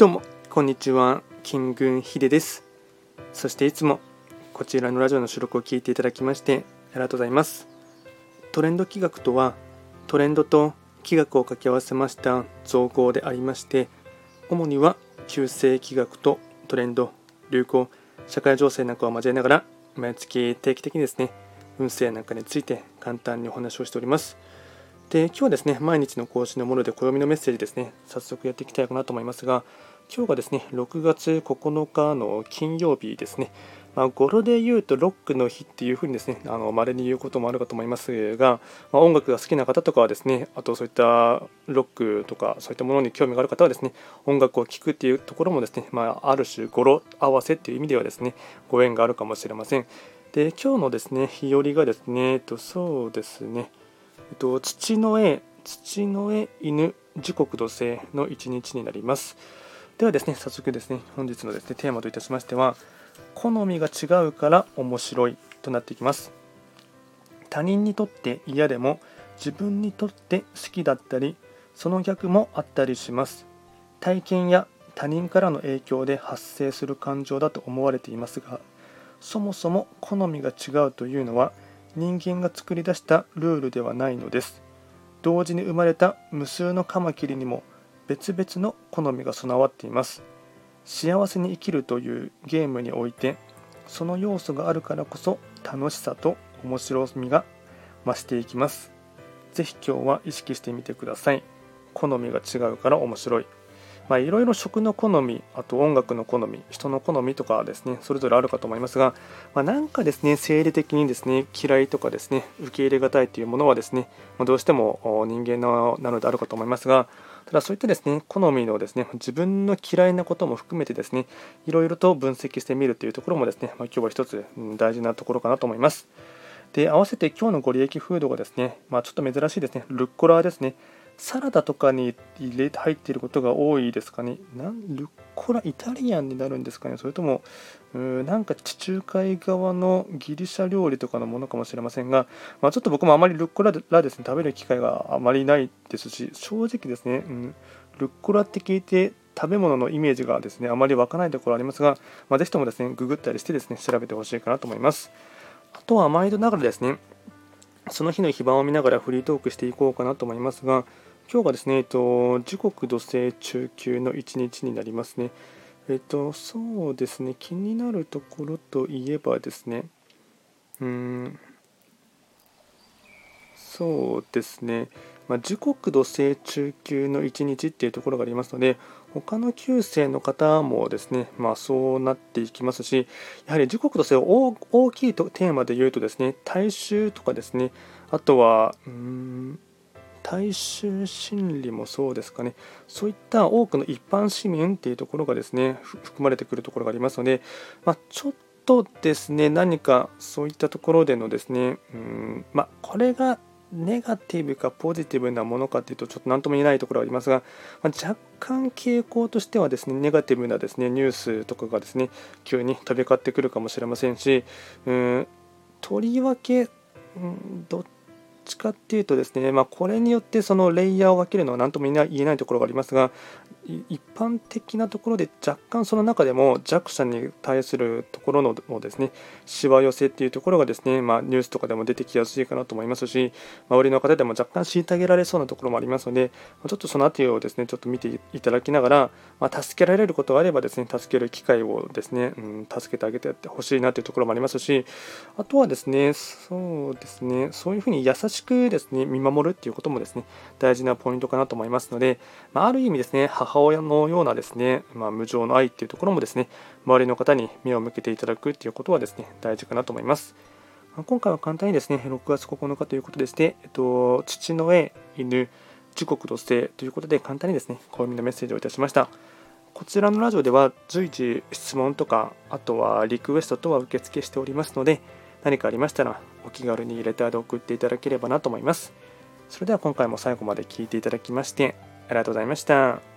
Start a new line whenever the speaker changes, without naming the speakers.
どうもこんにちは金軍秀です。そしていつもこちらのラジオの収録を聞いていただきましてありがとうございます。トレンド企画とはトレンドと企画を掛け合わせました造語でありまして主には旧世企画とトレンド流行社会情勢なんかを交えながら毎月定期的にですね運勢なんかについて簡単にお話をしております。で今日はですね毎日の更新のもので暦のメッセージですね早速やっていきたいかなと思いますが今日がですね6月9日の金曜日ですねまあ、語呂で言うとロックの日っていうふうにですね、あの稀に言うこともあるかと思いますが、まあ、音楽が好きな方とかはですね、あとそういったロックとかそういったものに興味がある方はですね、音楽を聴くっていうところもですね、まあ、ある種語呂合わせっていう意味ではですね、ご縁があるかもしれません。で、今日のですね、日和がですね、えっと、そうですね、えっと、父の絵、父の絵、犬、時刻土星の一日になります。ではですね、早速ですね、本日のですね、テーマといたしましては、好みが違うから面白いとなっていきます他人にとって嫌でも自分にとって好きだったりその逆もあったりします体験や他人からの影響で発生する感情だと思われていますがそもそも好みが違うというのは人間が作り出したルールではないのです。同時に生まれた無数のカマキリにも別々の好みが備わっています。幸せに生きるというゲームにおいてその要素があるからこそ楽しさと面白みが増していきます。是非今日は意識してみてください。好みが違うから面白い、いろいろ食の好み、あと音楽の好み、人の好みとかですね、それぞれあるかと思いますが、まあ、なんかですね、生理的にですね、嫌いとかですね、受け入れがたいというものはですね、まあ、どうしても人間のなのであるかと思いますが、ただそういったですね、好みのですね、自分の嫌いなことも含めてですね、いろいろと分析してみるというところもですね、まあ、今日は一つ大事なところかなと思います。で、合わせて今日のご利益フードがですね、まあ、ちょっと珍しいですね、ルッコラですね。サラダとかに入れて入っていることが多いですかね。なんルッコライタリアンになるんですかね。それともうなんか地中海側のギリシャ料理とかのものかもしれませんが、まあ、ちょっと僕もあまりルッコラですね食べる機会があまりないですし正直ですね、うん、ルッコラって聞いて食べ物のイメージがですねあまり湧かないところありますが、まあ、ぜひともですねググったりしてですね調べてほしいかなと思います。あとは毎度ながらですねその日の非番を見ながらフリートークしていこうかなと思いますが、今日がですね、えっと、時刻土星中級の一日になりますね。えっと、そうですね、気になるところといえばですね、うん、そうですね、まあ、時刻土星中級の一日っていうところがありますので、他の旧星の方もですね、まあ、そうなっていきますし、やはり時刻土星を大きいとテーマで言うとですね、大衆とかですね、あとは、うん、大衆心理もそうですかね、そういった多くの一般市民っていうところがですね、含まれてくるところがありますので、まあ、ちょっとですね、何かそういったところでのですね、うんまあ、これがネガティブかポジティブなものかというと、ちょっと何とも言えないところがありますが、まあ、若干傾向としてはですね、ネガティブなですねニュースとかがですね、急に飛び交ってくるかもしれませんし、うんとりわけ、うん、どっちかっていうとですね、まあ、これによってそのレイヤーを分けるのは何とも言えないところがありますが、一般的なところで若干その中でも弱者に対するところのですねしわ寄せっていうところがですね、まあ、ニュースとかでも出てきやすいかなと思いますし周りの方でも若干虐げられそうなところもありますのでちょっとその辺りをですねちょっと見ていただきながら、まあ、助けられることがあればですね助ける機会をですね、うん、助けてあげてほしいなというところもありますしあとはですねそうですねそういうふうに優しくですね見守るっていうこともですね大事なポイントかなと思いますので、まあ、ある意味ですね母親のようなですね、まあ、無常の愛っていうところもですね、周りの方に目を向けていただくっていうことはですね、大事かなと思います。今回は簡単にですね、6月9日ということでして、えっと、父の絵、犬、時刻土星ということで、簡単にですね、暦のメッセージをいたしました。こちらのラジオでは随時質問とか、あとはリクエストとは受付しておりますので、何かありましたらお気軽にレターで送っていただければなと思います。それでは今回も最後まで聴いていただきましてありがとうございました。